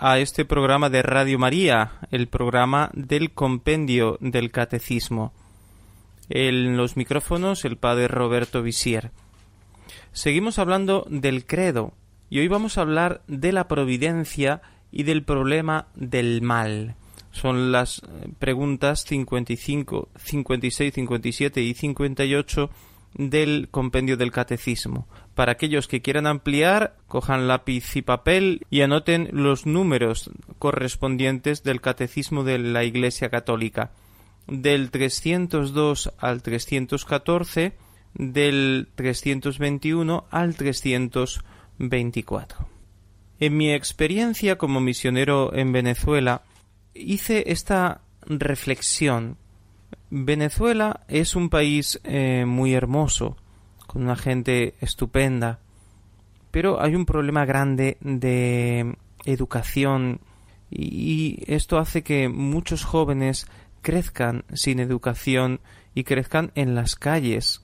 a este programa de Radio María, el programa del compendio del catecismo. En los micrófonos el padre Roberto Visier. Seguimos hablando del credo y hoy vamos a hablar de la providencia y del problema del mal. Son las eh, preguntas 55, 56, 57 y 58 del compendio del catecismo. Para aquellos que quieran ampliar, cojan lápiz y papel y anoten los números correspondientes del catecismo de la Iglesia Católica. Del 302 al 314, del 321 al 324. En mi experiencia como misionero en Venezuela, hice esta reflexión Venezuela es un país eh, muy hermoso, con una gente estupenda, pero hay un problema grande de educación y esto hace que muchos jóvenes crezcan sin educación y crezcan en las calles.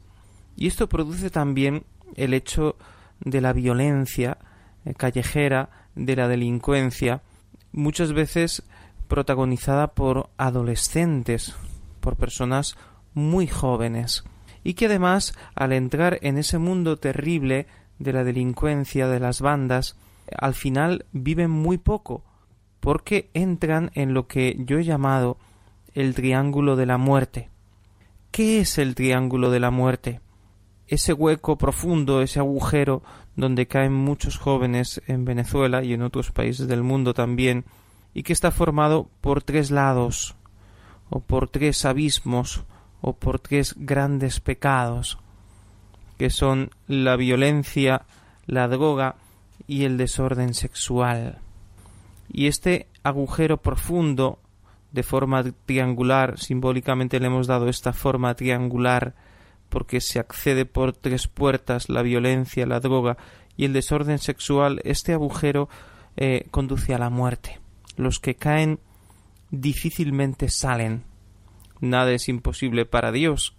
Y esto produce también el hecho de la violencia eh, callejera, de la delincuencia, muchas veces protagonizada por adolescentes, por personas muy jóvenes y que además al entrar en ese mundo terrible de la delincuencia de las bandas al final viven muy poco porque entran en lo que yo he llamado el triángulo de la muerte. ¿Qué es el triángulo de la muerte? Ese hueco profundo, ese agujero donde caen muchos jóvenes en Venezuela y en otros países del mundo también, y que está formado por tres lados o por tres abismos o por tres grandes pecados, que son la violencia, la droga y el desorden sexual. Y este agujero profundo, de forma triangular, simbólicamente le hemos dado esta forma triangular, porque se accede por tres puertas, la violencia, la droga y el desorden sexual, este agujero eh, conduce a la muerte. Los que caen difícilmente salen. Nada es imposible para Dios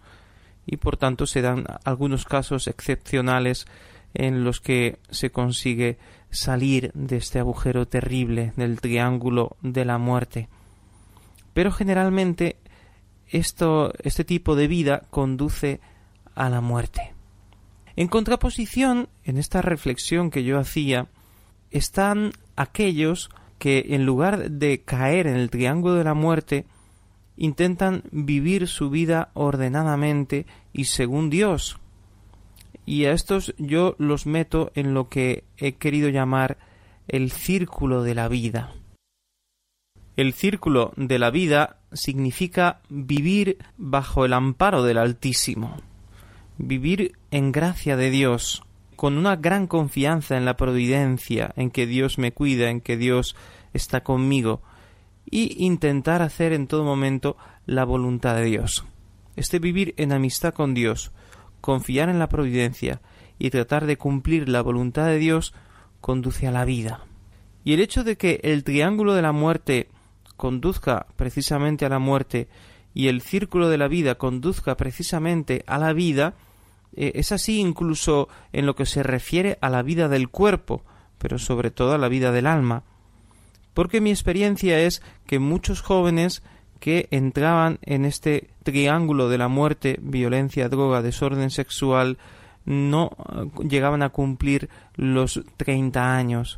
y por tanto se dan algunos casos excepcionales en los que se consigue salir de este agujero terrible del triángulo de la muerte. Pero generalmente esto, este tipo de vida conduce a la muerte. En contraposición, en esta reflexión que yo hacía, están aquellos que en lugar de caer en el triángulo de la muerte, intentan vivir su vida ordenadamente y según Dios. Y a estos yo los meto en lo que he querido llamar el círculo de la vida. El círculo de la vida significa vivir bajo el amparo del Altísimo, vivir en gracia de Dios, con una gran confianza en la providencia, en que Dios me cuida, en que Dios está conmigo, y intentar hacer en todo momento la voluntad de Dios. Este vivir en amistad con Dios, confiar en la providencia y tratar de cumplir la voluntad de Dios conduce a la vida. Y el hecho de que el triángulo de la muerte conduzca precisamente a la muerte y el círculo de la vida conduzca precisamente a la vida, eh, es así incluso en lo que se refiere a la vida del cuerpo, pero sobre todo a la vida del alma. Porque mi experiencia es que muchos jóvenes que entraban en este triángulo de la muerte, violencia, droga, desorden sexual, no eh, llegaban a cumplir los 30 años.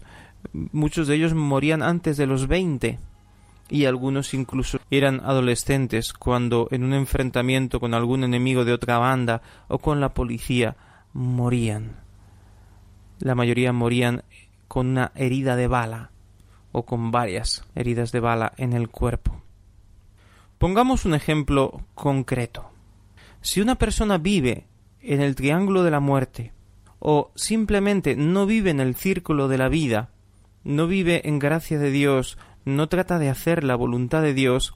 Muchos de ellos morían antes de los 20 y algunos incluso eran adolescentes cuando en un enfrentamiento con algún enemigo de otra banda o con la policía morían. La mayoría morían con una herida de bala o con varias heridas de bala en el cuerpo. Pongamos un ejemplo concreto. Si una persona vive en el triángulo de la muerte o simplemente no vive en el círculo de la vida, no vive en gracia de Dios, no trata de hacer la voluntad de Dios,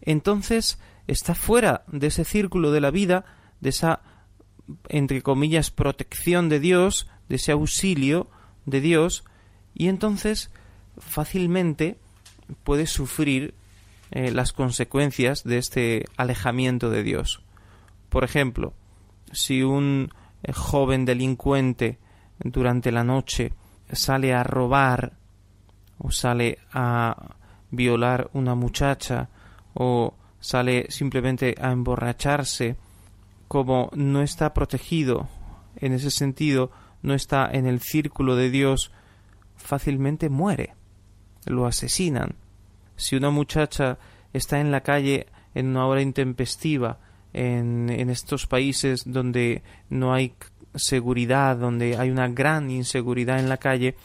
entonces está fuera de ese círculo de la vida, de esa, entre comillas, protección de Dios, de ese auxilio de Dios, y entonces fácilmente puede sufrir eh, las consecuencias de este alejamiento de Dios. Por ejemplo, si un eh, joven delincuente durante la noche sale a robar o sale a violar una muchacha o sale simplemente a emborracharse, como no está protegido en ese sentido, no está en el círculo de Dios, fácilmente muere. Lo asesinan. Si una muchacha está en la calle en una hora intempestiva, en, en estos países donde no hay seguridad, donde hay una gran inseguridad en la calle,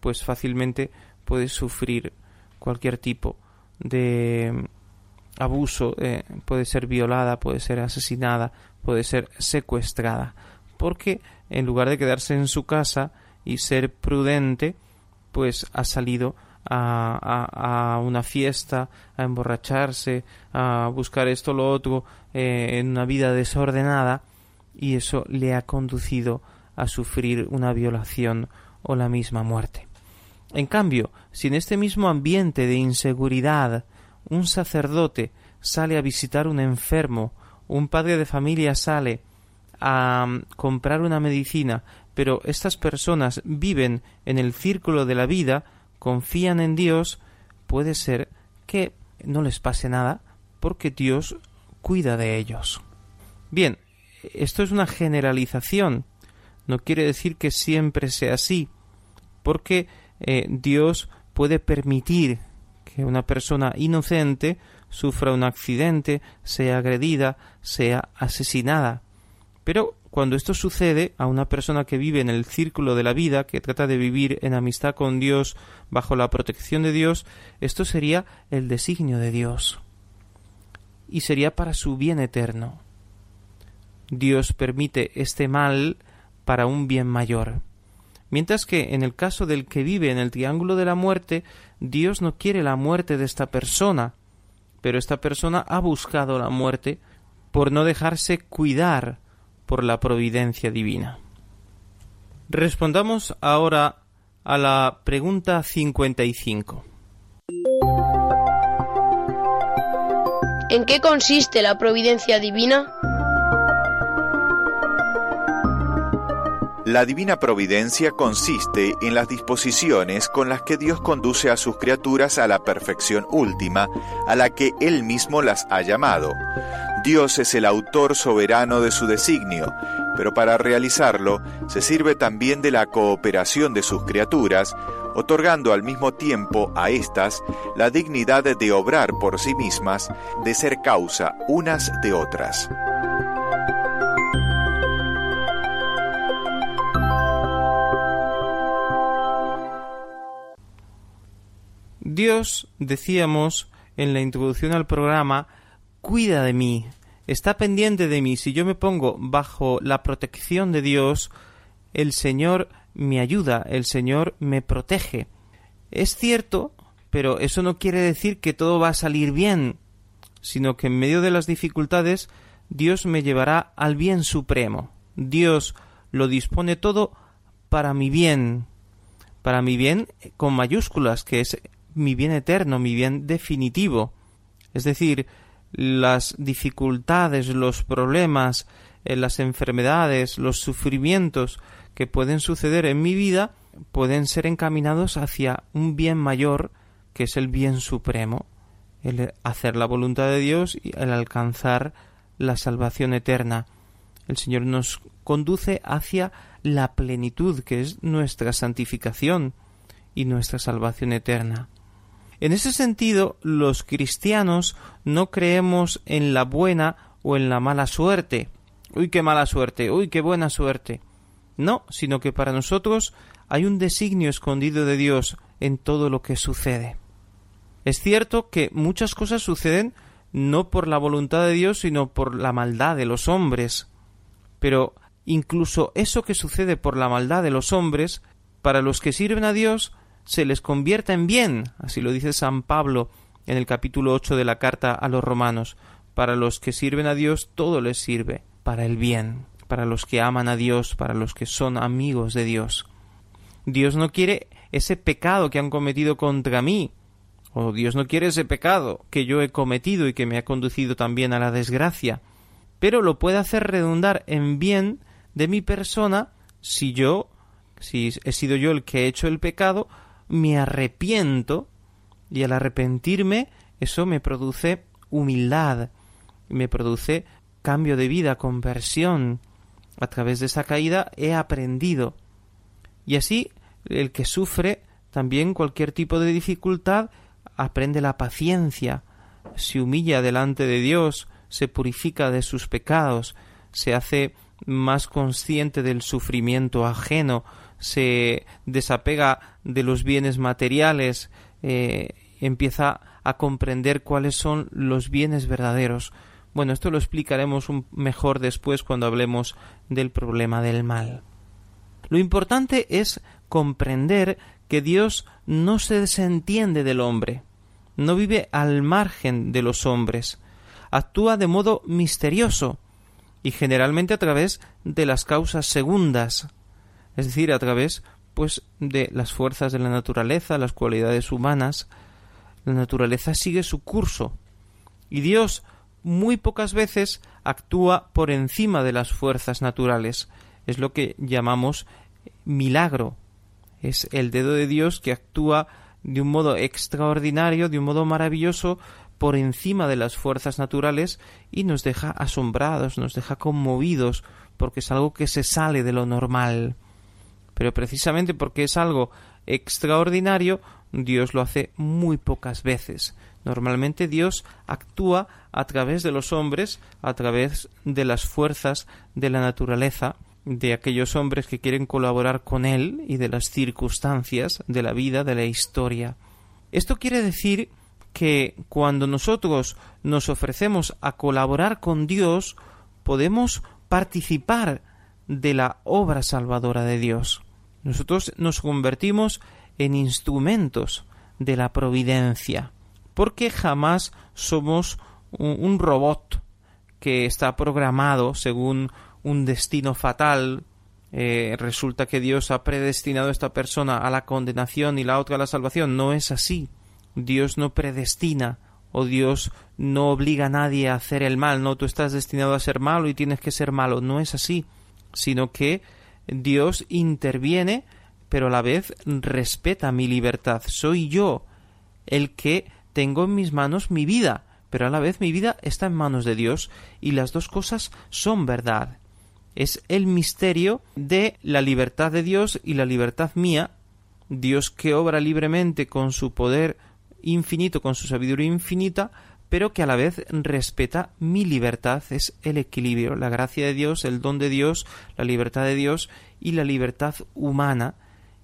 pues fácilmente puede sufrir cualquier tipo de abuso, eh, puede ser violada, puede ser asesinada, puede ser secuestrada, porque en lugar de quedarse en su casa y ser prudente, pues ha salido a, a, una fiesta, a emborracharse, a buscar esto lo otro, eh, en una vida desordenada, y eso le ha conducido a sufrir una violación o la misma muerte. En cambio, si en este mismo ambiente de inseguridad un sacerdote sale a visitar un enfermo, un padre de familia sale a mm, comprar una medicina, pero estas personas viven en el círculo de la vida, confían en Dios, puede ser que no les pase nada porque Dios cuida de ellos. Bien, esto es una generalización, no quiere decir que siempre sea así, porque eh, Dios puede permitir que una persona inocente sufra un accidente, sea agredida, sea asesinada. Pero cuando esto sucede a una persona que vive en el círculo de la vida, que trata de vivir en amistad con Dios, bajo la protección de Dios, esto sería el designio de Dios. Y sería para su bien eterno. Dios permite este mal para un bien mayor. Mientras que en el caso del que vive en el triángulo de la muerte, Dios no quiere la muerte de esta persona, pero esta persona ha buscado la muerte por no dejarse cuidar por la providencia divina. Respondamos ahora a la pregunta 55. ¿En qué consiste la providencia divina? La divina providencia consiste en las disposiciones con las que Dios conduce a sus criaturas a la perfección última, a la que Él mismo las ha llamado. Dios es el autor soberano de su designio, pero para realizarlo se sirve también de la cooperación de sus criaturas, otorgando al mismo tiempo a éstas la dignidad de obrar por sí mismas, de ser causa unas de otras. Dios, decíamos en la introducción al programa, cuida de mí, está pendiente de mí. Si yo me pongo bajo la protección de Dios, el Señor me ayuda, el Señor me protege. Es cierto, pero eso no quiere decir que todo va a salir bien, sino que en medio de las dificultades Dios me llevará al bien supremo. Dios lo dispone todo para mi bien, para mi bien con mayúsculas, que es mi bien eterno, mi bien definitivo. Es decir, las dificultades, los problemas, eh, las enfermedades, los sufrimientos que pueden suceder en mi vida pueden ser encaminados hacia un bien mayor que es el bien supremo, el hacer la voluntad de Dios y el alcanzar la salvación eterna. El Señor nos conduce hacia la plenitud que es nuestra santificación y nuestra salvación eterna. En ese sentido, los cristianos no creemos en la buena o en la mala suerte. Uy, qué mala suerte, uy, qué buena suerte. No, sino que para nosotros hay un designio escondido de Dios en todo lo que sucede. Es cierto que muchas cosas suceden no por la voluntad de Dios, sino por la maldad de los hombres. Pero incluso eso que sucede por la maldad de los hombres, para los que sirven a Dios, se les convierta en bien, así lo dice San Pablo en el capítulo 8 de la carta a los romanos. Para los que sirven a Dios todo les sirve para el bien, para los que aman a Dios, para los que son amigos de Dios. Dios no quiere ese pecado que han cometido contra mí, o Dios no quiere ese pecado que yo he cometido y que me ha conducido también a la desgracia, pero lo puede hacer redundar en bien de mi persona si yo, si he sido yo el que he hecho el pecado, me arrepiento y al arrepentirme eso me produce humildad, me produce cambio de vida, conversión. A través de esa caída he aprendido. Y así el que sufre también cualquier tipo de dificultad aprende la paciencia, se humilla delante de Dios, se purifica de sus pecados, se hace más consciente del sufrimiento ajeno, se desapega de los bienes materiales, eh, empieza a comprender cuáles son los bienes verdaderos. Bueno, esto lo explicaremos mejor después cuando hablemos del problema del mal. Lo importante es comprender que Dios no se desentiende del hombre, no vive al margen de los hombres, actúa de modo misterioso y generalmente a través de las causas segundas, es decir, a través pues de las fuerzas de la naturaleza, las cualidades humanas, la naturaleza sigue su curso y Dios muy pocas veces actúa por encima de las fuerzas naturales. Es lo que llamamos milagro. Es el dedo de Dios que actúa de un modo extraordinario, de un modo maravilloso, por encima de las fuerzas naturales y nos deja asombrados, nos deja conmovidos, porque es algo que se sale de lo normal. Pero precisamente porque es algo extraordinario, Dios lo hace muy pocas veces. Normalmente Dios actúa a través de los hombres, a través de las fuerzas de la naturaleza, de aquellos hombres que quieren colaborar con Él y de las circunstancias de la vida, de la historia. Esto quiere decir que cuando nosotros nos ofrecemos a colaborar con Dios, podemos participar de la obra salvadora de Dios. Nosotros nos convertimos en instrumentos de la providencia, porque jamás somos un, robot que está programado según un destino fatal. Eh, resulta que Dios ha predestinado a esta persona a la condenación y la otra a la salvación. No es así. Dios no predestina o Dios no obliga a nadie a hacer el mal. No, tú estás destinado a ser malo y tienes que ser malo. No es así. Sino que Dios interviene pero a la vez respeta mi libertad. Soy yo el que tengo en mis manos mi vida, pero a la vez mi vida está en manos de Dios y las dos cosas son verdad. Es el misterio de la libertad de Dios y la libertad mía, Dios que obra libremente con su poder infinito, con su sabiduría infinita, pero que a la vez respeta mi libertad, es el equilibrio, la gracia de Dios, el don de Dios, la libertad de Dios y la libertad humana,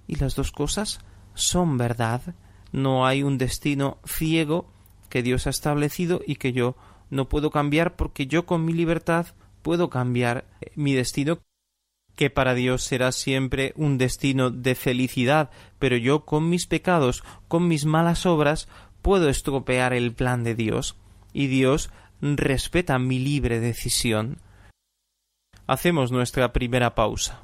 y las dos cosas son verdad. No hay un destino ciego que Dios ha establecido y que yo no puedo cambiar porque yo con mi libertad puedo cambiar eh, mi destino que para Dios será siempre un destino de felicidad, pero yo con mis pecados, con mis malas obras, puedo estropear el plan de Dios, y Dios respeta mi libre decisión. Hacemos nuestra primera pausa.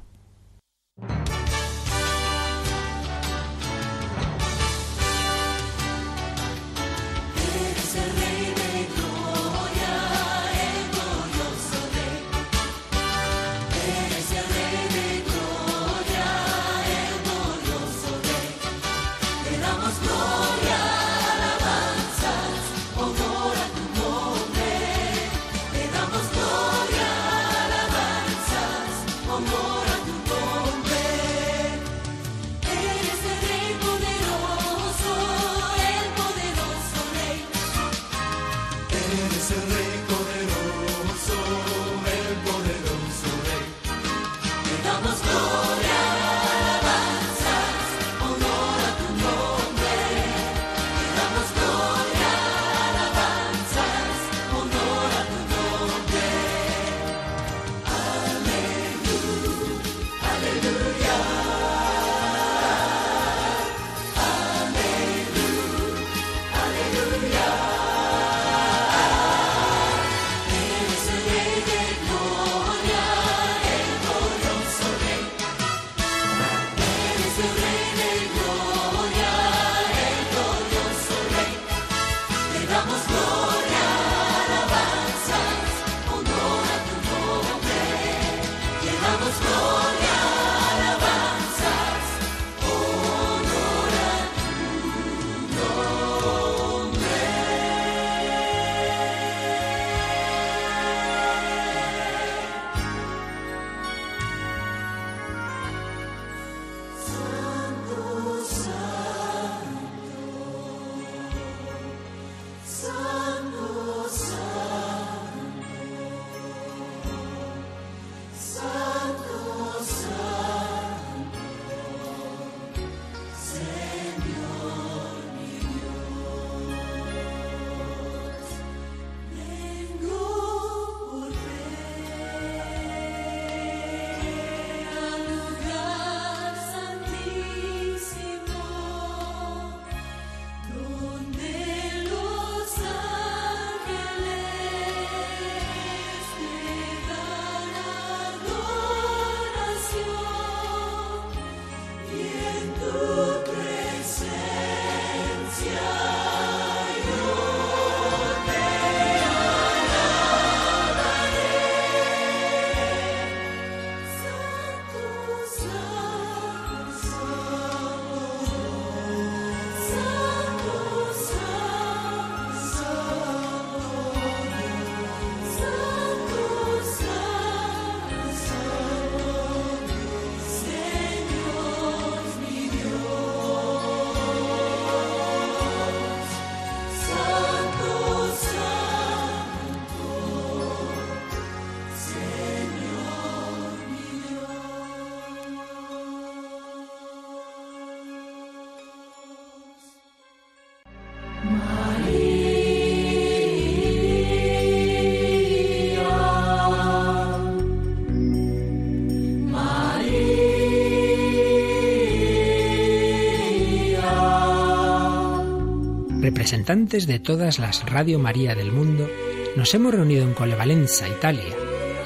Representantes de todas las Radio María del mundo, nos hemos reunido en Colevalenza, Italia,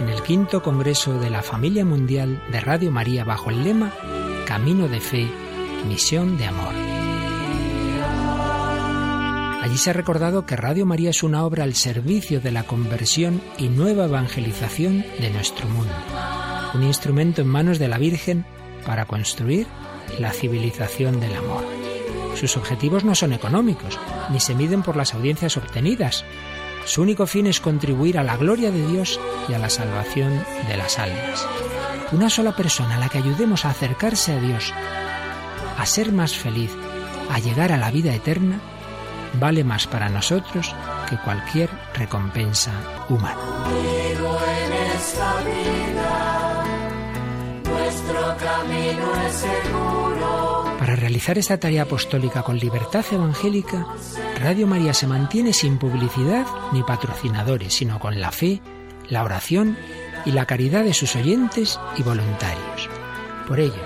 en el quinto Congreso de la Familia Mundial de Radio María bajo el lema Camino de Fe, Misión de Amor. Allí se ha recordado que Radio María es una obra al servicio de la conversión y nueva evangelización de nuestro mundo, un instrumento en manos de la Virgen para construir la civilización del amor. Sus objetivos no son económicos, ni se miden por las audiencias obtenidas. Su único fin es contribuir a la gloria de Dios y a la salvación de las almas. Una sola persona a la que ayudemos a acercarse a Dios, a ser más feliz, a llegar a la vida eterna, vale más para nosotros que cualquier recompensa humana. camino es seguro. Para realizar esta tarea apostólica con libertad evangélica, Radio María se mantiene sin publicidad ni patrocinadores, sino con la fe, la oración y la caridad de sus oyentes y voluntarios. Por ello,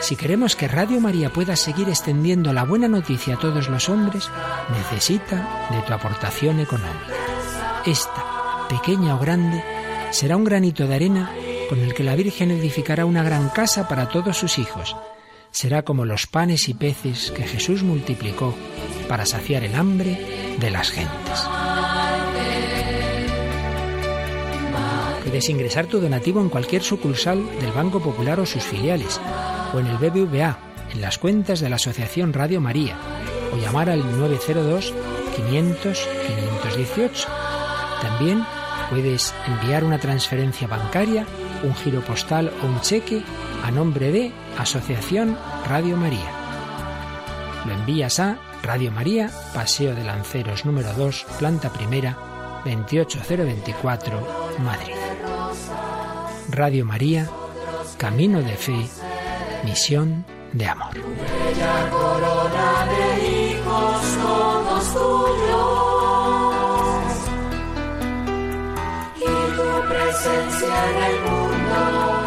si queremos que Radio María pueda seguir extendiendo la buena noticia a todos los hombres, necesita de tu aportación económica. Esta, pequeña o grande, será un granito de arena con el que la Virgen edificará una gran casa para todos sus hijos será como los panes y peces que Jesús multiplicó para saciar el hambre de las gentes. Puedes ingresar tu donativo en cualquier sucursal del Banco Popular o sus filiales, o en el BBVA, en las cuentas de la Asociación Radio María, o llamar al 902 500 518. También puedes enviar una transferencia bancaria, un giro postal o un cheque a nombre de Asociación Radio María. Lo envías a Radio María, Paseo de Lanceros número 2, planta primera, 28024, Madrid. Radio María, Camino de Fe, Misión de Amor. Y tu presencia en el mundo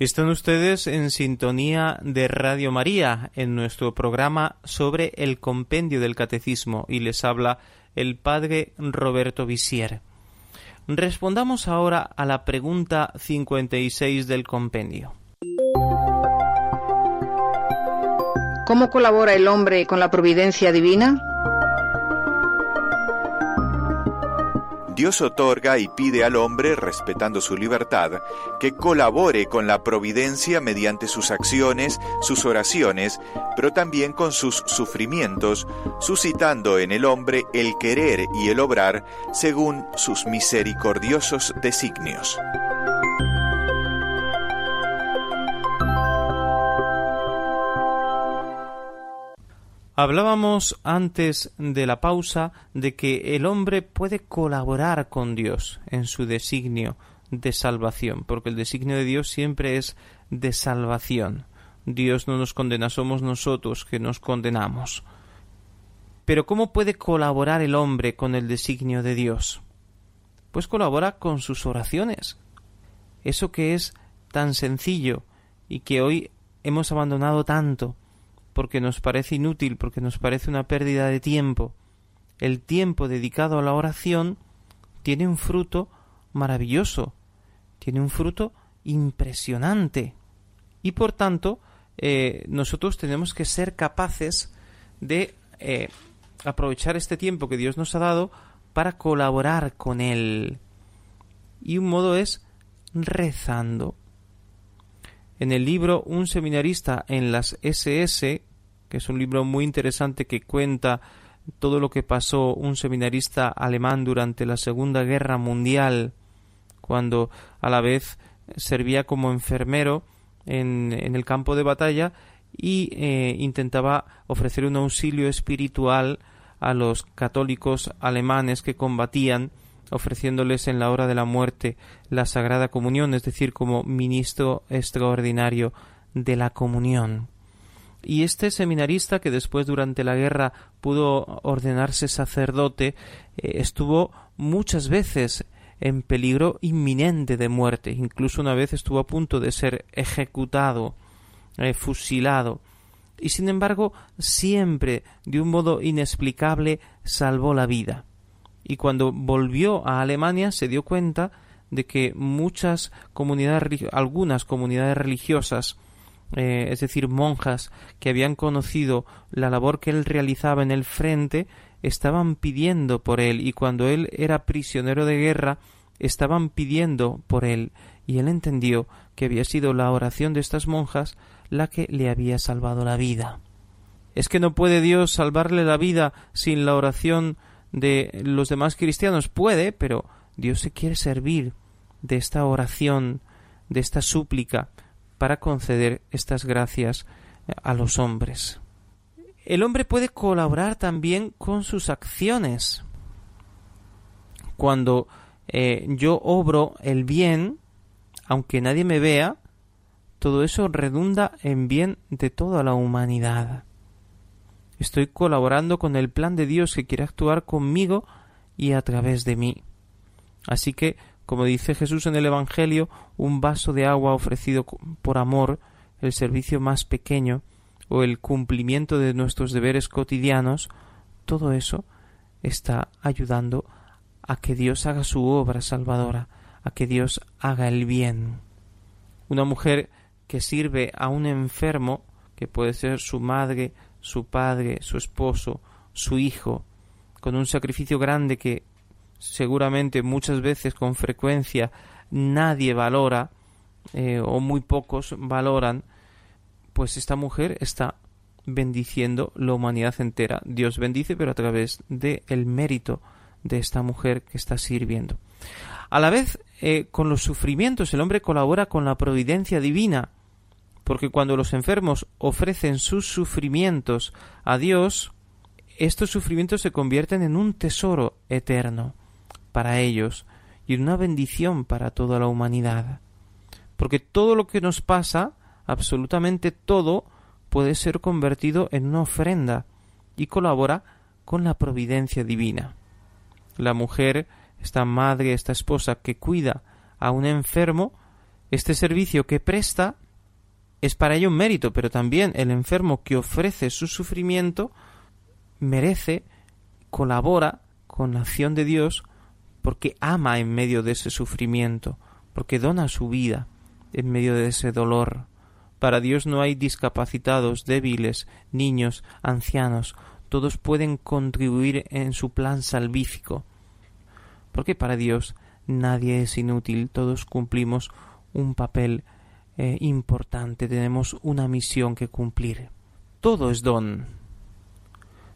Están ustedes en sintonía de Radio María en nuestro programa sobre el compendio del catecismo y les habla el padre Roberto Visier. Respondamos ahora a la pregunta 56 del compendio. ¿Cómo colabora el hombre con la providencia divina? Dios otorga y pide al hombre, respetando su libertad, que colabore con la providencia mediante sus acciones, sus oraciones, pero también con sus sufrimientos, suscitando en el hombre el querer y el obrar según sus misericordiosos designios. Hablábamos antes de la pausa de que el hombre puede colaborar con Dios en su designio de salvación, porque el designio de Dios siempre es de salvación. Dios no nos condena, somos nosotros que nos condenamos. Pero ¿cómo puede colaborar el hombre con el designio de Dios? Pues colabora con sus oraciones. Eso que es tan sencillo y que hoy hemos abandonado tanto, porque nos parece inútil, porque nos parece una pérdida de tiempo. El tiempo dedicado a la oración tiene un fruto maravilloso, tiene un fruto impresionante. Y por tanto, eh, nosotros tenemos que ser capaces de eh, aprovechar este tiempo que Dios nos ha dado para colaborar con Él. Y un modo es rezando. En el libro Un seminarista en las SS, que es un libro muy interesante que cuenta todo lo que pasó un seminarista alemán durante la Segunda Guerra Mundial, cuando a la vez servía como enfermero en, en el campo de batalla y eh, intentaba ofrecer un auxilio espiritual a los católicos alemanes que combatían ofreciéndoles en la hora de la muerte la Sagrada Comunión, es decir, como ministro extraordinario de la comunión. Y este seminarista, que después durante la guerra pudo ordenarse sacerdote, eh, estuvo muchas veces en peligro inminente de muerte, incluso una vez estuvo a punto de ser ejecutado, eh, fusilado, y sin embargo siempre de un modo inexplicable salvó la vida. Y cuando volvió a Alemania se dio cuenta de que muchas comunidades, algunas comunidades religiosas, eh, es decir, monjas que habían conocido la labor que él realizaba en el frente, estaban pidiendo por él y cuando él era prisionero de guerra, estaban pidiendo por él y él entendió que había sido la oración de estas monjas la que le había salvado la vida. ¿Es que no puede Dios salvarle la vida sin la oración de los demás cristianos puede, pero Dios se quiere servir de esta oración, de esta súplica, para conceder estas gracias a los hombres. El hombre puede colaborar también con sus acciones. Cuando eh, yo obro el bien, aunque nadie me vea, todo eso redunda en bien de toda la humanidad. Estoy colaborando con el plan de Dios que quiere actuar conmigo y a través de mí. Así que, como dice Jesús en el Evangelio, un vaso de agua ofrecido por amor, el servicio más pequeño, o el cumplimiento de nuestros deberes cotidianos, todo eso está ayudando a que Dios haga su obra salvadora, a que Dios haga el bien. Una mujer que sirve a un enfermo, que puede ser su madre, su padre, su esposo, su hijo, con un sacrificio grande que seguramente muchas veces con frecuencia nadie valora eh, o muy pocos valoran, pues esta mujer está bendiciendo la humanidad entera. Dios bendice, pero a través del el mérito de esta mujer que está sirviendo. A la vez, eh, con los sufrimientos, el hombre colabora con la providencia divina porque cuando los enfermos ofrecen sus sufrimientos a Dios, estos sufrimientos se convierten en un tesoro eterno para ellos y una bendición para toda la humanidad. Porque todo lo que nos pasa, absolutamente todo, puede ser convertido en una ofrenda y colabora con la providencia divina. La mujer, esta madre, esta esposa que cuida a un enfermo, este servicio que presta es para ello un mérito, pero también el enfermo que ofrece su sufrimiento merece, colabora con la acción de Dios porque ama en medio de ese sufrimiento, porque dona su vida en medio de ese dolor. Para Dios no hay discapacitados, débiles, niños, ancianos, todos pueden contribuir en su plan salvífico. Porque para Dios nadie es inútil, todos cumplimos un papel eh, importante, tenemos una misión que cumplir. Todo es don.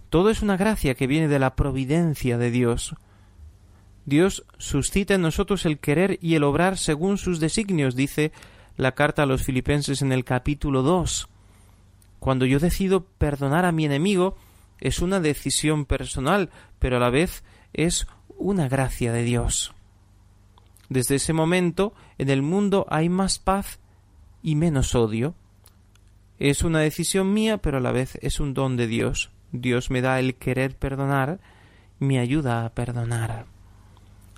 Todo es una gracia que viene de la providencia de Dios. Dios suscita en nosotros el querer y el obrar según sus designios, dice la carta a los filipenses en el capítulo 2. Cuando yo decido perdonar a mi enemigo, es una decisión personal, pero a la vez es una gracia de Dios. Desde ese momento, en el mundo hay más paz y menos odio. Es una decisión mía, pero a la vez es un don de Dios. Dios me da el querer perdonar, me ayuda a perdonar.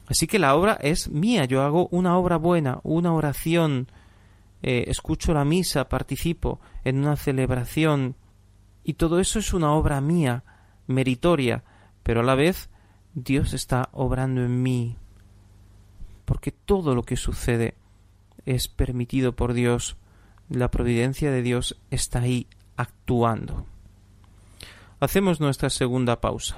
Así que la obra es mía, yo hago una obra buena, una oración, eh, escucho la misa, participo en una celebración, y todo eso es una obra mía, meritoria, pero a la vez Dios está obrando en mí, porque todo lo que sucede es permitido por Dios, la providencia de Dios está ahí actuando. Hacemos nuestra segunda pausa.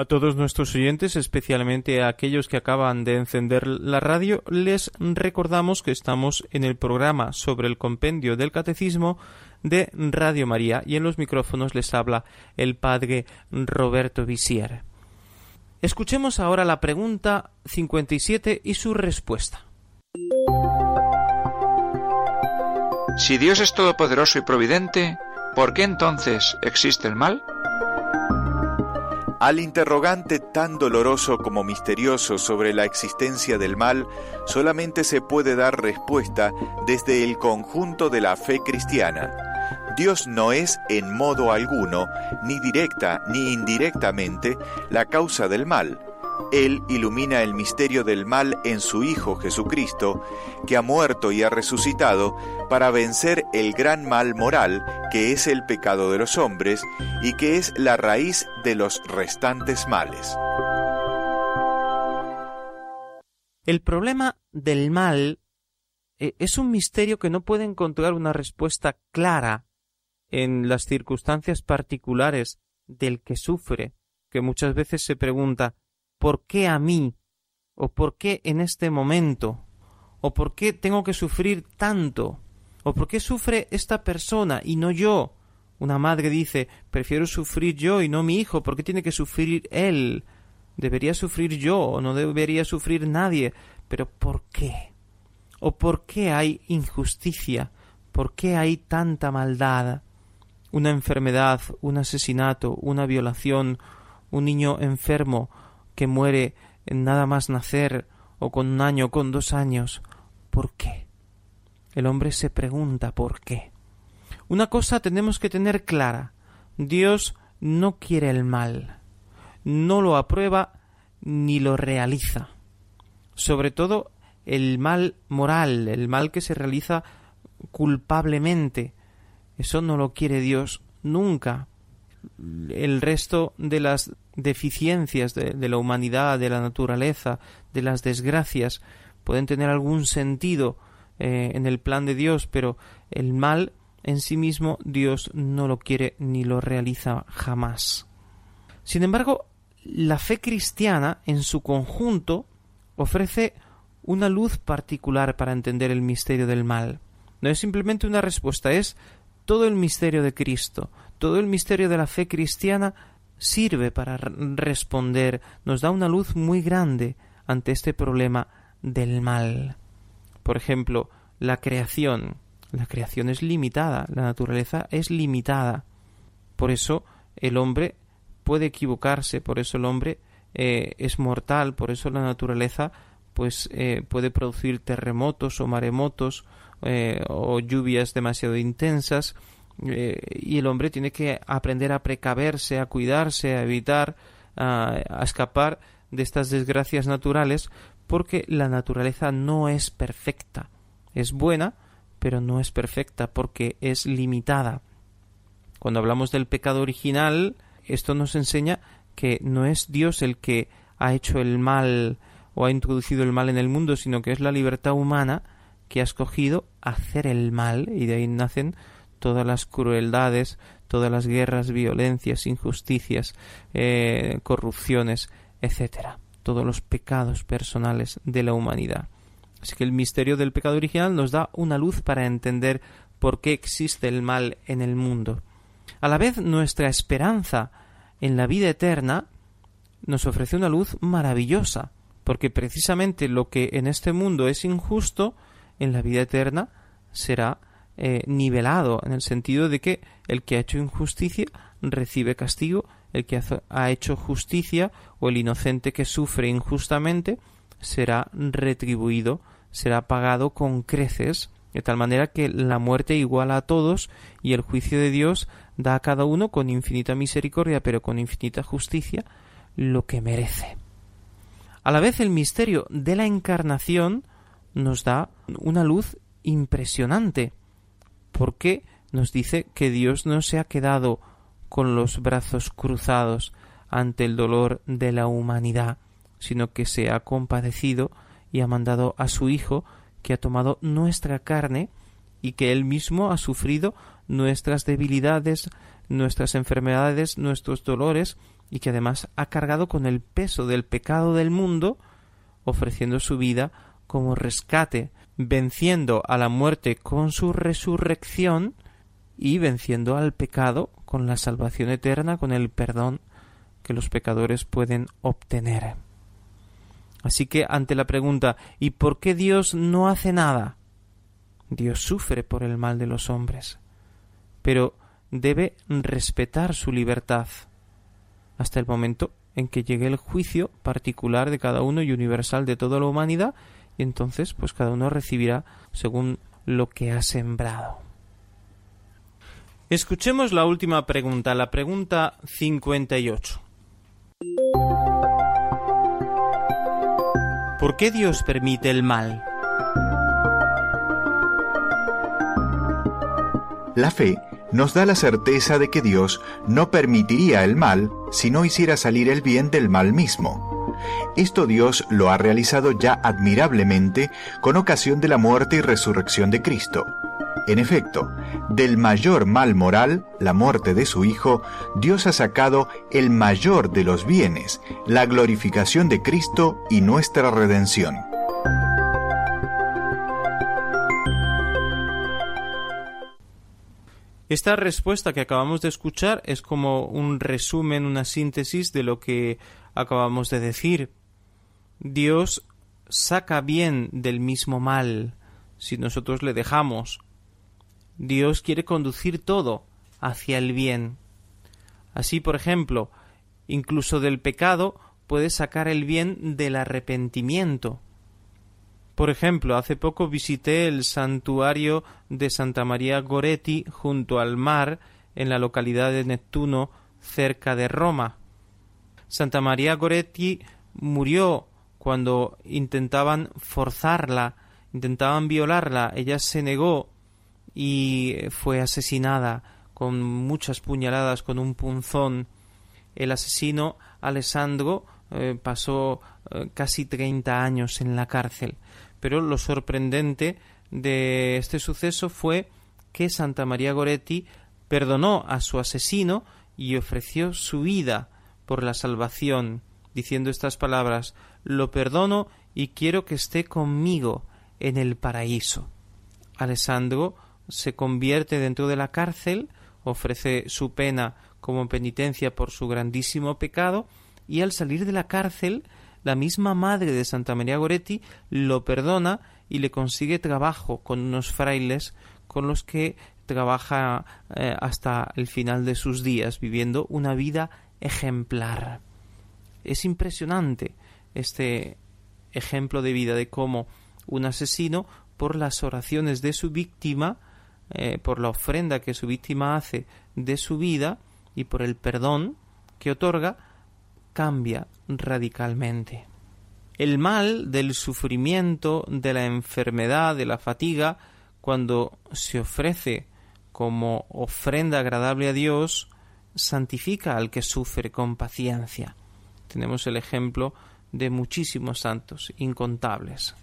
A todos nuestros oyentes, especialmente a aquellos que acaban de encender la radio, les recordamos que estamos en el programa sobre el compendio del catecismo de Radio María y en los micrófonos les habla el padre Roberto Visier. Escuchemos ahora la pregunta 57 y su respuesta. Si Dios es todopoderoso y providente, ¿por qué entonces existe el mal? Al interrogante tan doloroso como misterioso sobre la existencia del mal, solamente se puede dar respuesta desde el conjunto de la fe cristiana. Dios no es en modo alguno, ni directa ni indirectamente, la causa del mal, él ilumina el misterio del mal en su Hijo Jesucristo, que ha muerto y ha resucitado para vencer el gran mal moral que es el pecado de los hombres y que es la raíz de los restantes males. El problema del mal eh, es un misterio que no puede encontrar una respuesta clara en las circunstancias particulares del que sufre, que muchas veces se pregunta ¿por qué a mí? ¿O por qué en este momento? ¿O por qué tengo que sufrir tanto? ¿O por qué sufre esta persona y no yo? Una madre dice prefiero sufrir yo y no mi hijo, ¿por qué tiene que sufrir él? Debería sufrir yo o no debería sufrir nadie. Pero ¿por qué? ¿O por qué hay injusticia? ¿Por qué hay tanta maldad? Una enfermedad, un asesinato, una violación, un niño enfermo, que muere en nada más nacer o con un año o con dos años. ¿Por qué? El hombre se pregunta por qué. Una cosa tenemos que tener clara. Dios no quiere el mal, no lo aprueba ni lo realiza. Sobre todo el mal moral, el mal que se realiza culpablemente. Eso no lo quiere Dios nunca. El resto de las deficiencias de, la humanidad, de la naturaleza, de las desgracias, pueden tener algún sentido eh, en el plan de Dios, pero el mal en sí mismo Dios no lo quiere ni lo realiza jamás. Sin embargo, la fe cristiana en su conjunto ofrece una luz particular para entender el misterio del mal. No es simplemente una respuesta, es todo el misterio de Cristo, todo el misterio de la fe cristiana sirve para responder, nos da una luz muy grande ante este problema del mal. Por ejemplo, la creación. La creación es limitada, la naturaleza es limitada. Por eso el hombre puede equivocarse, por eso el hombre eh, es mortal, por eso la naturaleza pues eh, puede producir terremotos o maremotos eh, o lluvias demasiado intensas y el hombre tiene que aprender a precaverse, a cuidarse, a evitar, a, a escapar de estas desgracias naturales porque la naturaleza no es perfecta. Es buena, pero no es perfecta porque es limitada. Cuando hablamos del pecado original, esto nos enseña que no es Dios el que ha hecho el mal o ha introducido el mal en el mundo, sino que es la libertad humana que ha escogido hacer el mal y de ahí nacen todas las crueldades, todas las guerras, violencias, injusticias, eh, corrupciones, etcétera, todos los pecados personales de la humanidad. Así que el misterio del pecado original nos da una luz para entender por qué existe el mal en el mundo. A la vez nuestra esperanza en la vida eterna nos ofrece una luz maravillosa, porque precisamente lo que en este mundo es injusto, en la vida eterna será eh, nivelado, en el sentido de que el que ha hecho injusticia recibe castigo, el que ha hecho justicia o el inocente que sufre injustamente será retribuido, será pagado con creces, de tal manera que la muerte iguala a todos y el juicio de Dios da a cada uno con infinita misericordia, pero con infinita justicia, lo que merece. A la vez el misterio de la encarnación nos da una luz impresionante, porque nos dice que Dios no se ha quedado con los brazos cruzados ante el dolor de la humanidad, sino que se ha compadecido y ha mandado a su Hijo, que ha tomado nuestra carne y que Él mismo ha sufrido nuestras debilidades, nuestras enfermedades, nuestros dolores, y que además ha cargado con el peso del pecado del mundo, ofreciendo su vida como rescate, venciendo a la muerte con su resurrección y venciendo al pecado con la salvación eterna, con el perdón que los pecadores pueden obtener. Así que ante la pregunta ¿y por qué Dios no hace nada? Dios sufre por el mal de los hombres, pero debe respetar su libertad hasta el momento en que llegue el juicio particular de cada uno y universal de toda la humanidad, y entonces pues cada uno recibirá según lo que ha sembrado. Escuchemos la última pregunta, la pregunta 58. ¿Por qué Dios permite el mal? La fe nos da la certeza de que Dios no permitiría el mal si no hiciera salir el bien del mal mismo. Esto Dios lo ha realizado ya admirablemente con ocasión de la muerte y resurrección de Cristo. En efecto, del mayor mal moral, la muerte de su Hijo, Dios ha sacado el mayor de los bienes, la glorificación de Cristo y nuestra redención. Esta respuesta que acabamos de escuchar es como un resumen, una síntesis de lo que acabamos de decir. Dios saca bien del mismo mal si nosotros le dejamos Dios quiere conducir todo hacia el bien. Así, por ejemplo, incluso del pecado puede sacar el bien del arrepentimiento. Por ejemplo, hace poco visité el santuario de Santa María Goretti junto al mar en la localidad de Neptuno, cerca de Roma. Santa María Goretti murió cuando intentaban forzarla, intentaban violarla, ella se negó y fue asesinada con muchas puñaladas con un punzón. El asesino Alessandro eh, pasó eh, casi treinta años en la cárcel. Pero lo sorprendente de este suceso fue que Santa María Goretti perdonó a su asesino y ofreció su vida por la salvación, diciendo estas palabras Lo perdono y quiero que esté conmigo en el paraíso. Alessandro se convierte dentro de la cárcel, ofrece su pena como penitencia por su grandísimo pecado, y al salir de la cárcel la misma madre de Santa María Goretti lo perdona y le consigue trabajo con unos frailes con los que trabaja eh, hasta el final de sus días, viviendo una vida ejemplar. Es impresionante este ejemplo de vida de cómo un asesino, por las oraciones de su víctima, eh, por la ofrenda que su víctima hace de su vida y por el perdón que otorga, cambia radicalmente. El mal del sufrimiento, de la enfermedad, de la fatiga, cuando se ofrece como ofrenda agradable a Dios, santifica al que sufre con paciencia. Tenemos el ejemplo de muchísimos santos, incontables.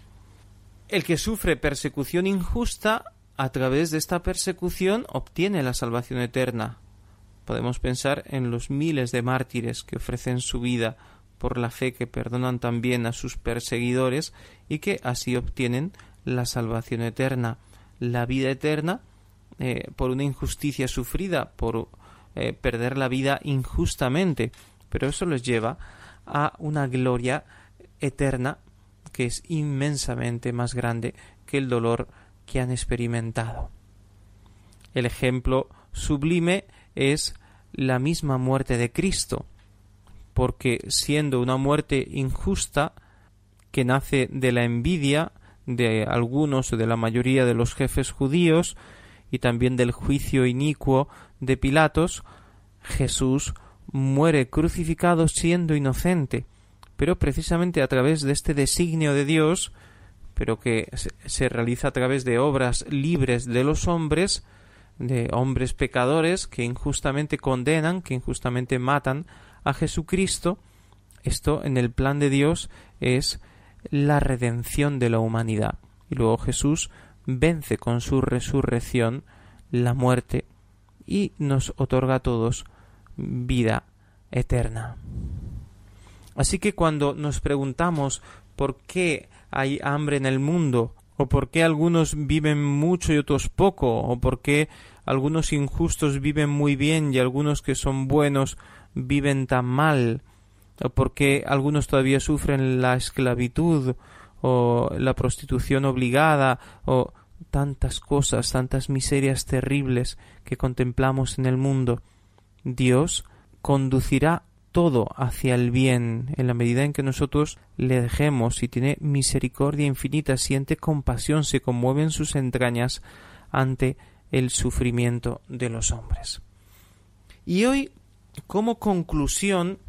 El que sufre persecución injusta, a través de esta persecución obtiene la salvación eterna. Podemos pensar en los miles de mártires que ofrecen su vida por la fe que perdonan también a sus perseguidores y que así obtienen la salvación eterna, la vida eterna eh, por una injusticia sufrida, por eh, perder la vida injustamente, pero eso les lleva a una gloria eterna que es inmensamente más grande que el dolor que han experimentado. El ejemplo sublime es la misma muerte de Cristo, porque siendo una muerte injusta, que nace de la envidia de algunos o de la mayoría de los jefes judíos y también del juicio inicuo de Pilatos, Jesús muere crucificado siendo inocente, pero precisamente a través de este designio de Dios, pero que se realiza a través de obras libres de los hombres, de hombres pecadores que injustamente condenan, que injustamente matan a Jesucristo, esto en el plan de Dios es la redención de la humanidad. Y luego Jesús vence con su resurrección la muerte y nos otorga a todos vida eterna. Así que cuando nos preguntamos por qué hay hambre en el mundo, o por qué algunos viven mucho y otros poco, o por qué algunos injustos viven muy bien y algunos que son buenos viven tan mal, o por qué algunos todavía sufren la esclavitud o la prostitución obligada o tantas cosas, tantas miserias terribles que contemplamos en el mundo. Dios conducirá todo hacia el bien en la medida en que nosotros le dejemos y tiene misericordia infinita, siente compasión, se conmueve en sus entrañas ante el sufrimiento de los hombres. Y hoy, como conclusión,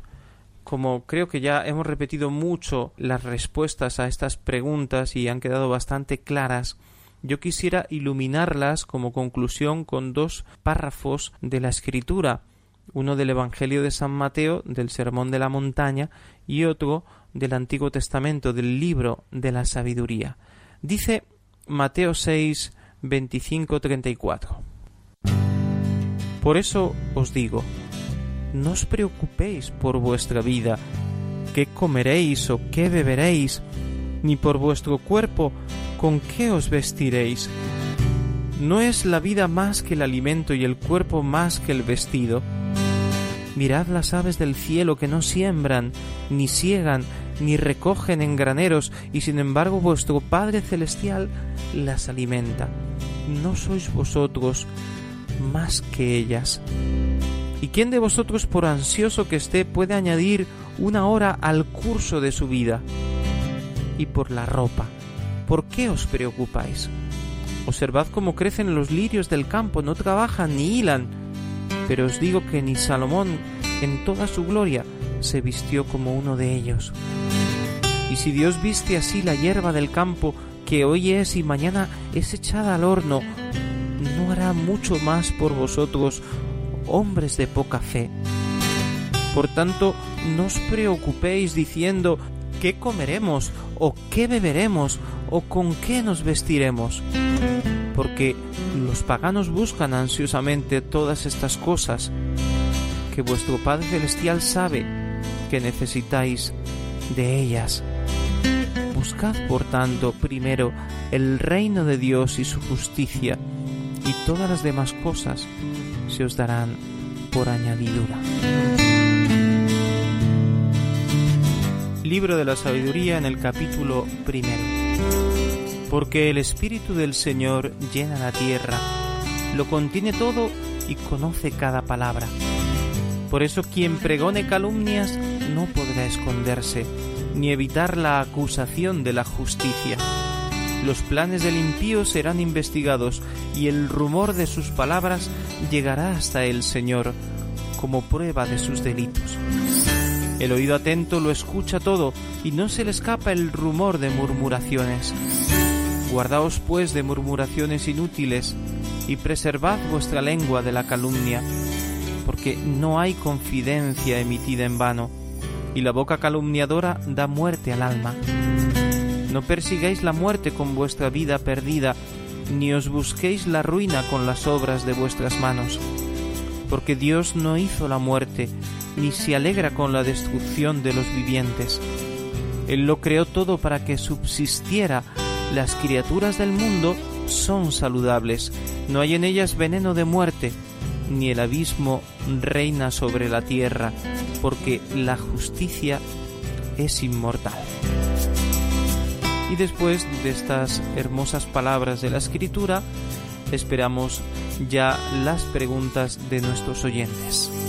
como creo que ya hemos repetido mucho las respuestas a estas preguntas y han quedado bastante claras, yo quisiera iluminarlas como conclusión con dos párrafos de la escritura uno del Evangelio de San Mateo, del Sermón de la Montaña, y otro del Antiguo Testamento, del libro de la sabiduría. Dice Mateo 6, 25, 34. Por eso os digo, no os preocupéis por vuestra vida, qué comeréis o qué beberéis, ni por vuestro cuerpo, con qué os vestiréis. ¿No es la vida más que el alimento y el cuerpo más que el vestido? Mirad las aves del cielo que no siembran, ni siegan, ni recogen en graneros, y sin embargo vuestro Padre Celestial las alimenta. ¿No sois vosotros más que ellas? ¿Y quién de vosotros, por ansioso que esté, puede añadir una hora al curso de su vida? Y por la ropa, ¿por qué os preocupáis? Observad cómo crecen los lirios del campo, no trabajan ni hilan pero os digo que ni Salomón en toda su gloria se vistió como uno de ellos. Y si Dios viste así la hierba del campo, que hoy es y mañana es echada al horno, ¿no hará mucho más por vosotros, hombres de poca fe? Por tanto, no os preocupéis diciendo qué comeremos, o qué beberemos, o con qué nos vestiremos porque los paganos buscan ansiosamente todas estas cosas que vuestro Padre Celestial sabe que necesitáis de ellas. Buscad, por tanto, primero el reino de Dios y su justicia, y todas las demás cosas se os darán por añadidura. Libro de la Sabiduría en el capítulo primero. Porque el Espíritu del Señor llena la tierra, lo contiene todo y conoce cada palabra. Por eso quien pregone calumnias no podrá esconderse, ni evitar la acusación de la justicia. Los planes del impío serán investigados, y el rumor de sus palabras llegará hasta el Señor, como prueba de sus delitos. El oído atento lo escucha todo, y no se le escapa el rumor de murmuraciones. Guardaos pues de murmuraciones inútiles, y preservad vuestra lengua de la calumnia, porque no hay confidencia emitida en vano, y la boca calumniadora da muerte al alma. No persigáis la muerte con vuestra vida perdida, ni os busquéis la ruina con las obras de vuestras manos, porque Dios no hizo la muerte, ni se alegra con la destrucción de los vivientes. Él lo creó todo para que subsistiera. Las criaturas del mundo son saludables, no hay en ellas veneno de muerte, ni el abismo reina sobre la tierra, porque la justicia es inmortal. Y después de estas hermosas palabras de la escritura, esperamos ya las preguntas de nuestros oyentes.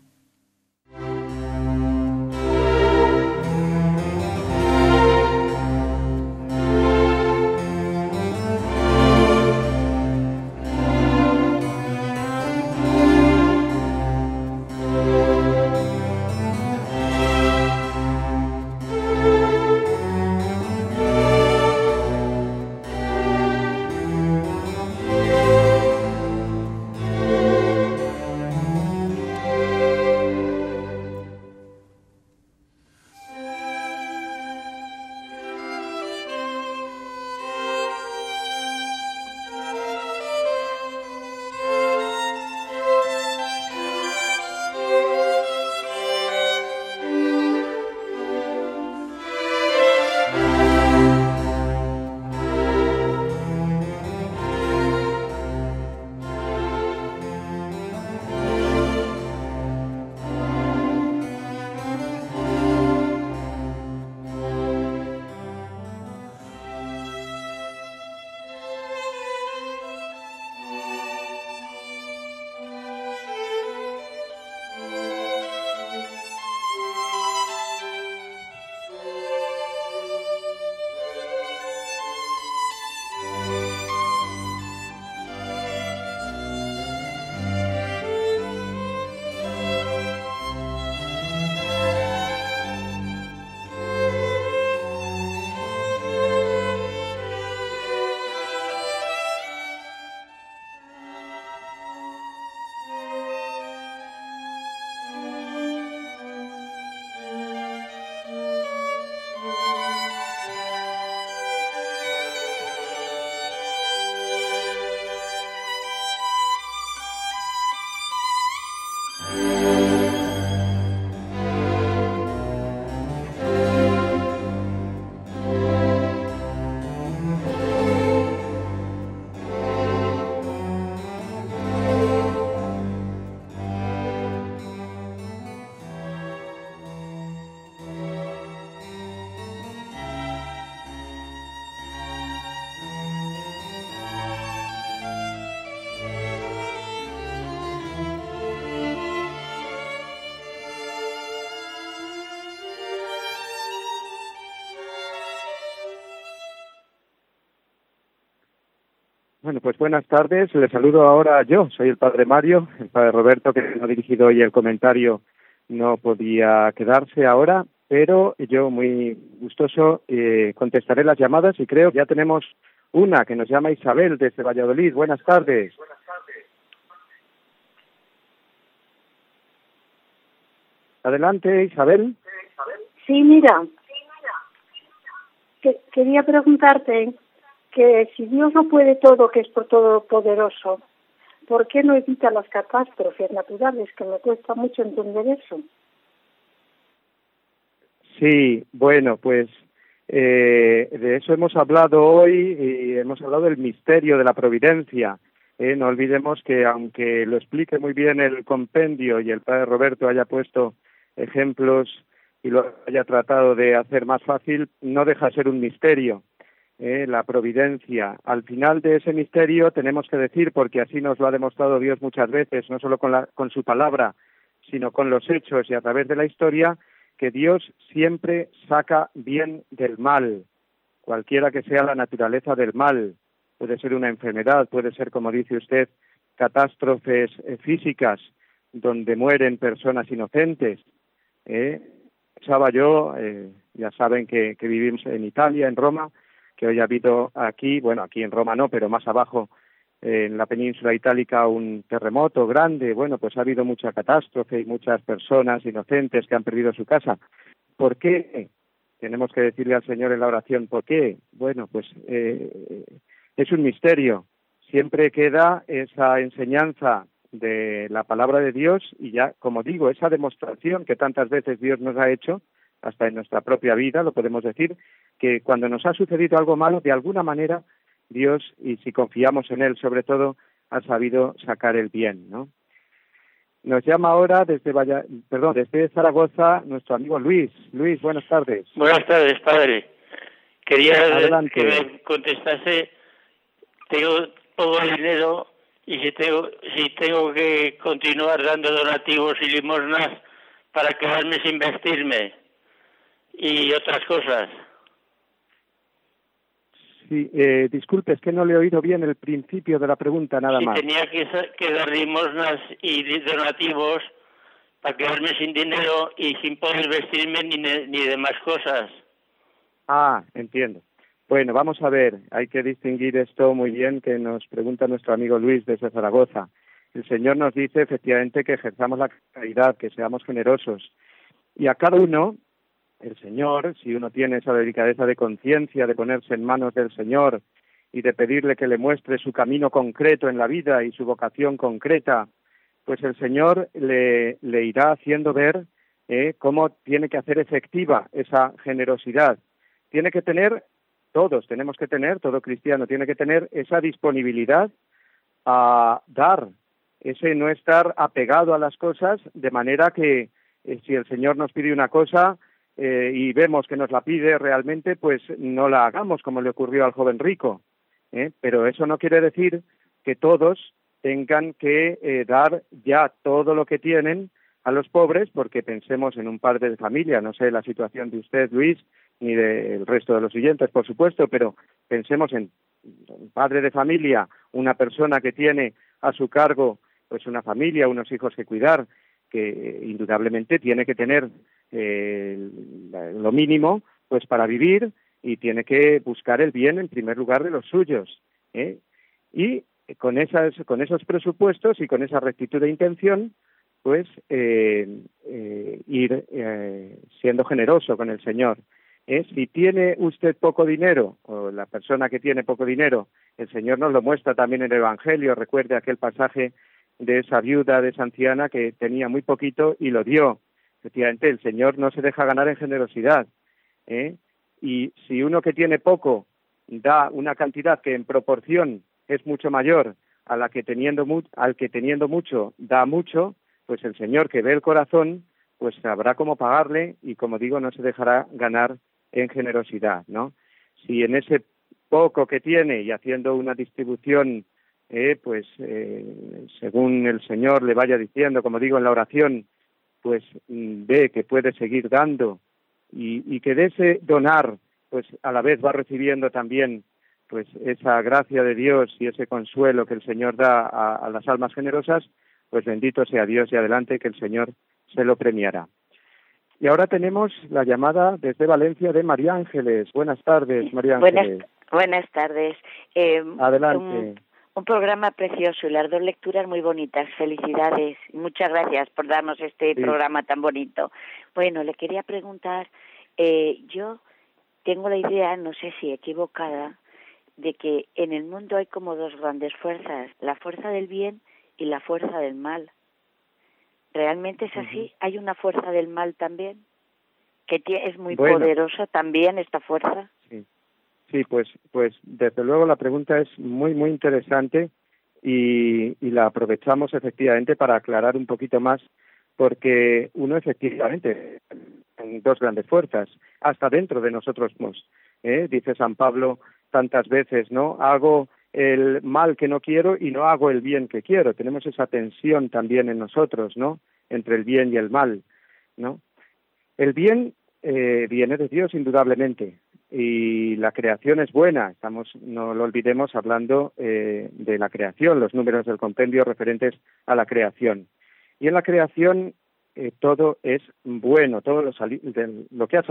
Bueno, pues buenas tardes. Les saludo ahora yo. Soy el padre Mario, el padre Roberto, que ha dirigido hoy el comentario. No podía quedarse ahora, pero yo muy gustoso eh, contestaré las llamadas y creo que ya tenemos una que nos llama Isabel desde Valladolid. Buenas tardes. Buenas tardes. Adelante, Isabel. Sí, mira. quería preguntarte que si Dios no puede todo, que es por todo poderoso, ¿por qué no evita las catástrofes naturales? Que me cuesta mucho entender eso. Sí, bueno, pues Eh, de eso hemos hablado hoy y hemos hablado del misterio de la providencia. Eh, no olvidemos que aunque lo explique muy bien el compendio y el padre Roberto haya puesto ejemplos y lo haya tratado de hacer más fácil, no deja de ser un misterio. Eh, la providencia. Al final de ese misterio tenemos que decir, porque así nos lo ha demostrado Dios muchas veces, no solo con, la, con su palabra, sino con los hechos y a través de la historia, que Dios siempre saca bien del mal, cualquiera que sea la naturaleza del mal. Puede ser una enfermedad, puede ser, como dice usted, catástrofes eh, físicas donde mueren personas inocentes. ¿eh? Pensaba yo, eh, ya saben que, que vivimos en Italia, en Roma, que hoy ha habido aquí, bueno, aquí en Roma no, pero más abajo en la península itálica un terremoto grande, bueno, pues ha habido mucha catástrofe y muchas personas inocentes que han perdido su casa. ¿Por qué? Tenemos que decirle al Señor en la oración, ¿por qué? Bueno, pues eh, es un misterio. Siempre queda esa enseñanza de la palabra de Dios y ya, como digo, esa demostración que tantas veces Dios nos ha hecho, hasta en nuestra propia vida, lo podemos decir, que cuando nos ha sucedido algo malo, de alguna manera Dios, y si confiamos en Él sobre todo, ha sabido sacar el bien, ¿no? Nos llama ahora desde perdón, desde Zaragoza nuestro amigo Luis. Luis, buenas tardes. Buenas tardes, padre. Quería que me contestase, tengo todo el dinero y si tengo, si tengo que continuar dando donativos y limosnas para quedarme sin vestirme y otras cosas. Sí, eh, disculpe, es que no le he oído bien el principio de la pregunta, nada más. Si tenía que, que dar limosnas y donativos para quedarme sin dinero y sin poder vestirme ni, ni demás cosas. Ah, entiendo. Bueno, vamos a ver, hay que distinguir esto muy bien que nos pregunta nuestro amigo Luis desde Zaragoza. El Señor nos dice efectivamente que ejerzamos la caridad, que seamos generosos. Y a cada uno el Señor, si uno tiene esa delicadeza de conciencia, de ponerse en manos del Señor y de pedirle que le muestre su camino concreto en la vida y su vocación concreta, pues el Señor le, irá haciendo ver eh, cómo tiene que hacer efectiva esa generosidad. Tiene que tener, todos tenemos que tener, todo cristiano tiene que tener esa disponibilidad a dar, ese no estar apegado a las cosas, de manera que eh, si el Señor nos pide una cosa, eh, y vemos que nos la pide realmente, pues no la hagamos como le ocurrió al joven rico. ¿eh? Pero eso no quiere decir que todos tengan que eh, dar ya todo lo que tienen a los pobres, porque pensemos en un padre de familia, no sé la situación de usted, Luis, ni del resto de los siguientes, por supuesto, pero pensemos en un padre de familia, una persona que tiene a su cargo pues una familia, unos hijos que cuidar, que indudablemente tiene que tener eh, lo mínimo pues para vivir y tiene que buscar el bien en primer lugar de los suyos. ¿eh? Y con, esas, con esos presupuestos y con esa rectitud de intención, pues eh, ir siendo generoso con el Señor. Si tiene usted poco dinero, o la persona que tiene poco dinero, el Señor nos lo muestra también en el Evangelio, recuerde aquel pasaje de esa viuda, de esa anciana que tenía muy poquito y lo dio. Efectivamente, el Señor no se deja ganar en generosidad. ¿eh? Y si uno que tiene poco da una cantidad que en proporción es mucho mayor a la que teniendo al que teniendo mucho da mucho, pues el Señor que ve el corazón, pues sabrá cómo pagarle y como digo, no se dejará ganar en generosidad, ¿no? Si en ese poco que tiene y haciendo una distribución eh, pues eh, según el Señor le vaya diciendo, como digo en la oración, pues mm, ve que puede seguir dando y, que de ese donar, pues a la vez va recibiendo también pues esa gracia de Dios y ese consuelo que el Señor da a, a las almas generosas, pues bendito sea Dios y adelante que el Señor se lo premiará. Y ahora tenemos la llamada desde Valencia de María Ángeles. Buenas tardes, María Ángeles. Buenas, tardes. Eh, adelante un programa precioso y las dos lecturas muy bonitas. Felicidades. Muchas gracias por darnos este programa tan bonito. Bueno, le quería preguntar, eh, yo tengo la idea, no sé si equivocada, de que en el mundo hay como dos grandes fuerzas, la fuerza del bien y la fuerza del mal. ¿Realmente es así? ¿Hay una fuerza del mal también? que es muy poderosa también esta fuerza. Sí. pues, pues desde luego la pregunta es muy, muy interesante y, y la aprovechamos efectivamente para aclarar un poquito más porque uno efectivamente en dos grandes fuerzas, hasta dentro de nosotros mismos. ¿eh? Dice San Pablo tantas veces, ¿no? Hago el mal que no quiero y no hago el bien que quiero. Tenemos esa tensión también en nosotros, ¿no? Entre el bien y el mal, ¿no? El bien eh, viene de Dios indudablemente y la creación es buena. Estamos, no lo olvidemos, hablando eh, de la creación, los números del compendio referentes a la creación. Y en la creación eh, todo es bueno, todo lo, lo que ha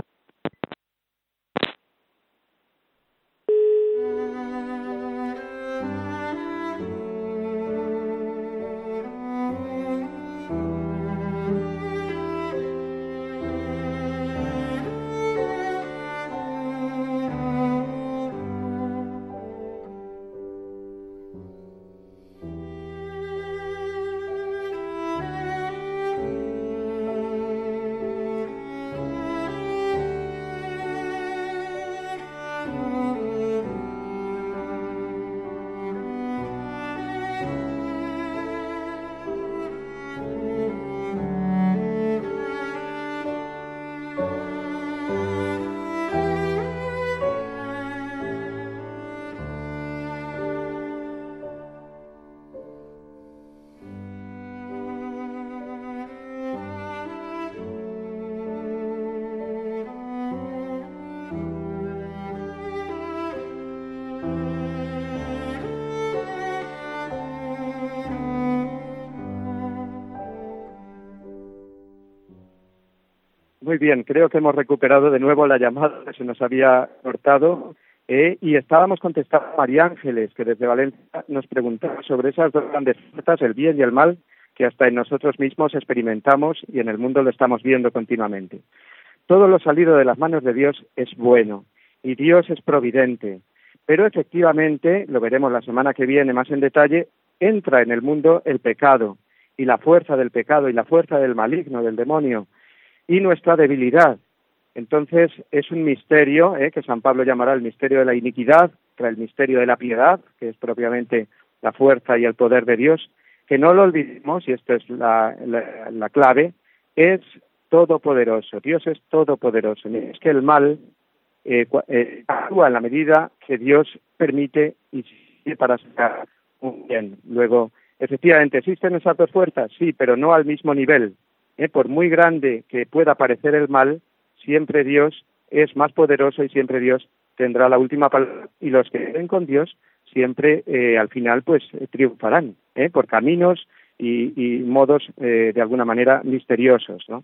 Muy bien, creo que hemos recuperado de nuevo la llamada que se nos había cortado eh, y estábamos contestando a María Ángeles, que desde Valencia nos preguntaba sobre esas dos grandes fuerzas, el bien y el mal, que hasta en nosotros mismos experimentamos y en el mundo lo estamos viendo continuamente. Todo lo salido de las manos de Dios es bueno y Dios es providente, pero efectivamente, lo veremos la semana que viene más en detalle, entra en el mundo el pecado y la fuerza del pecado y la fuerza del maligno, del demonio, y nuestra debilidad. Entonces es un misterio ¿eh? que San Pablo llamará el misterio de la iniquidad, el misterio de la piedad, que es propiamente la fuerza y el poder de Dios, que no lo olvidemos, y esta es la, la, clave, es todopoderoso. Dios es todopoderoso. Es que el mal eh, eh, actúa en la medida que Dios permite y para sacar un bien. Luego, efectivamente, ¿existen esas dos fuerzas? Sí, pero no al mismo nivel. ¿Eh? por muy grande que pueda parecer el mal, siempre Dios es más poderoso y siempre Dios tendrá la última palabra y los que creen con Dios siempre eh, al final pues triunfarán ¿eh? por caminos y, modos de alguna manera misteriosos ¿no?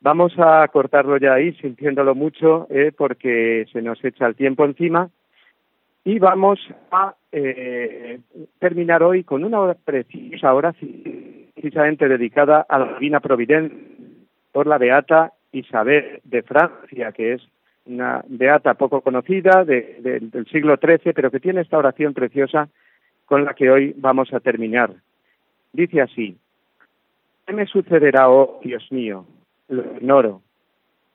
vamos a cortarlo ya ahí sintiéndolo mucho porque se nos echa el tiempo encima y vamos a terminar hoy con una hora precisa oración precisamente dedicada a la Divina Providencia por la Beata Isabel de Francia, que es una beata poco conocida del siglo XIII, pero que tiene esta oración preciosa con la que hoy vamos a terminar. Dice así, ¿qué me sucederá, oh Dios mío? Lo ignoro.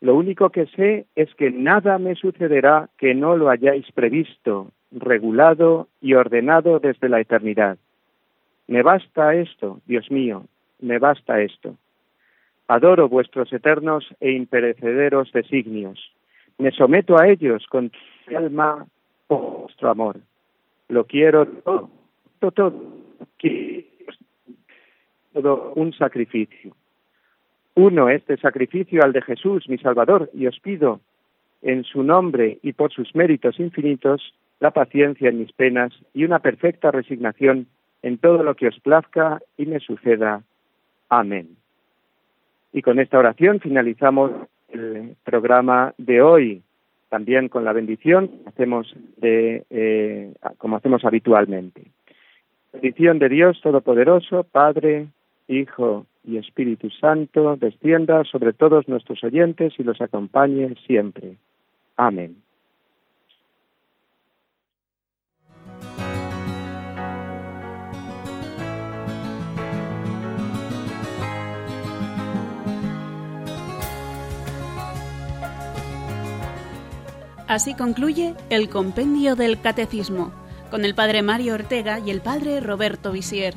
Lo único que sé es que nada me sucederá que no lo hayáis previsto, regulado y ordenado desde la eternidad. Me basta esto, Dios mío, me basta esto. Adoro vuestros eternos e imperecederos designios. Me someto a ellos con mi alma por vuestro amor. Lo quiero todo, todo, todo. todo un sacrificio. Uno este sacrificio al de Jesús, mi Salvador, y os pido, en su nombre y por sus méritos infinitos, la paciencia en mis penas y una perfecta resignación en todo lo que os plazca y me suceda. Amén. Y con esta oración finalizamos el programa de hoy, también con la bendición hacemos de, eh, como hacemos habitualmente. Bendición de Dios Todopoderoso, Padre, Hijo y Espíritu Santo, descienda sobre todos nuestros oyentes y los acompañe siempre. Amén. Así concluye el Compendio del Catecismo, con el Padre Mario Ortega y el Padre Roberto Visier.